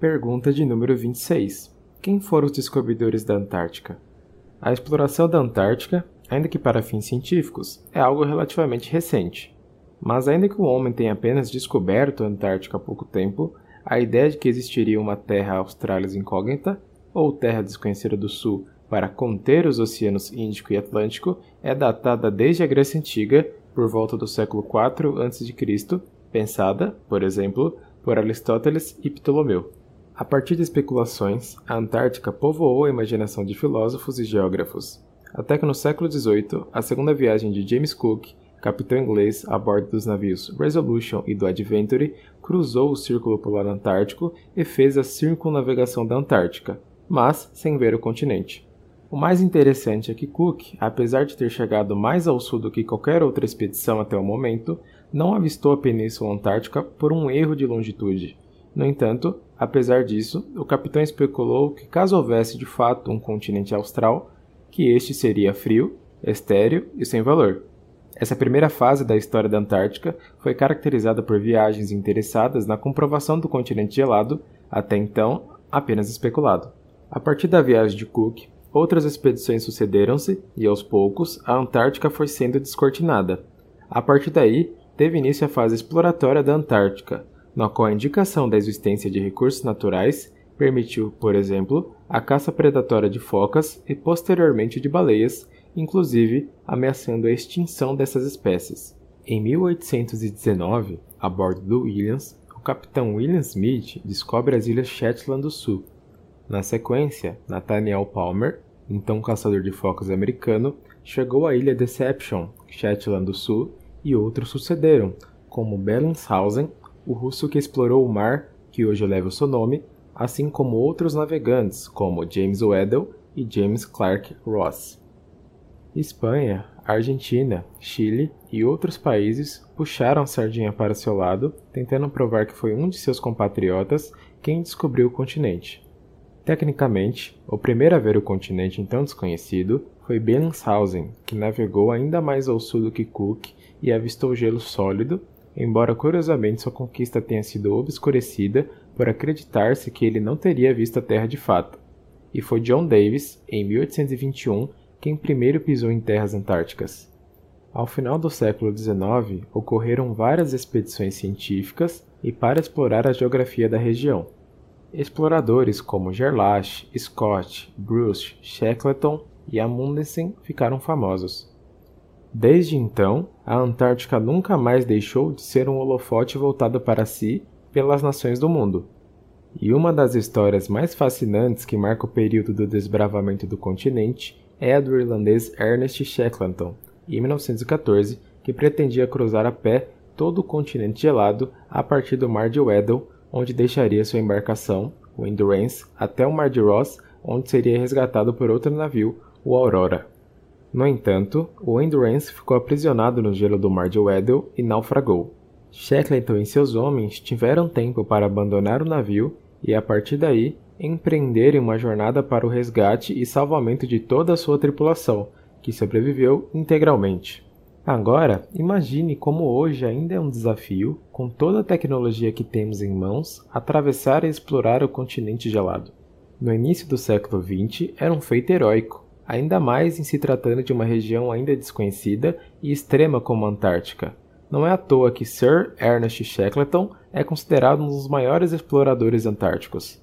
Pergunta de número 26. Quem foram os descobridores da Antártica? A exploração da Antártica, ainda que para fins científicos, é algo relativamente recente. Mas ainda que o homem tenha apenas descoberto a Antártica há pouco tempo, a ideia de que existiria uma terra australis incógnita, ou terra desconhecida do sul, para conter os oceanos Índico e Atlântico é datada desde a Grécia Antiga, por volta do século IV a.C., pensada, por exemplo, por Aristóteles e Ptolomeu. A partir de especulações, a Antártica povoou a imaginação de filósofos e geógrafos, até que no século XVIII, a segunda viagem de James Cook, capitão inglês a bordo dos navios Resolution e do Adventure, cruzou o Círculo Polar Antártico e fez a circunnavegação da Antártica, mas sem ver o continente. O mais interessante é que Cook, apesar de ter chegado mais ao sul do que qualquer outra expedição até o momento, não avistou a Península Antártica por um erro de longitude. No entanto, apesar disso, o capitão especulou que caso houvesse de fato um continente austral, que este seria frio, estéril e sem valor. Essa primeira fase da história da Antártica foi caracterizada por viagens interessadas na comprovação do continente gelado, até então apenas especulado. A partir da viagem de Cook, outras expedições sucederam-se e, aos poucos, a Antártica foi sendo descortinada. A partir daí, teve início a fase exploratória da Antártica, na qual a indicação da existência de recursos naturais permitiu, por exemplo, a caça predatória de focas e posteriormente de baleias, inclusive ameaçando a extinção dessas espécies. Em 1819, a bordo do Williams, o capitão William Smith descobre as ilhas Shetland do Sul. Na sequência, Nathaniel Palmer, então caçador de focas americano, chegou à ilha Deception, Shetland do Sul, e outros sucederam, como Bellingshausen, o russo que explorou o mar, que hoje leva o seu nome, assim como outros navegantes, como James Weddell e James Clark Ross. Espanha, Argentina, Chile e outros países puxaram sardinha para seu lado, tentando provar que foi um de seus compatriotas quem descobriu o continente. Tecnicamente, o primeiro a ver o continente então desconhecido foi Bellingshausen, que navegou ainda mais ao sul do que Cook e avistou gelo sólido, embora curiosamente sua conquista tenha sido obscurecida por acreditar-se que ele não teria visto a Terra de fato. E foi John Davis, em 1821, quem primeiro pisou em terras antárticas. Ao final do século XIX, ocorreram várias expedições científicas e para explorar a geografia da região. Exploradores como Gerlach, Scott, Bruce, Shackleton e Amundsen ficaram famosos. Desde então, a Antártica nunca mais deixou de ser um holofote voltado para si pelas nações do mundo. E uma das histórias mais fascinantes que marca o período do desbravamento do continente é a do irlandês Ernest Shackleton, em 1914, que pretendia cruzar a pé todo o continente gelado a partir do Mar de Weddell, onde deixaria sua embarcação, o Endurance, até o Mar de Ross, onde seria resgatado por outro navio, o Aurora. No entanto, o Endurance ficou aprisionado no gelo do Mar de Weddell e naufragou. Shackleton e seus homens tiveram tempo para abandonar o navio e, a partir daí, empreenderem uma jornada para o resgate e salvamento de toda a sua tripulação, que sobreviveu integralmente. Agora, imagine como hoje ainda é um desafio, com toda a tecnologia que temos em mãos, atravessar e explorar o continente gelado. No início do século XX, era um feito heróico, ainda mais em se tratando de uma região ainda desconhecida e extrema como a Antártica. Não é à toa que Sir Ernest Shackleton é considerado um dos maiores exploradores antárticos.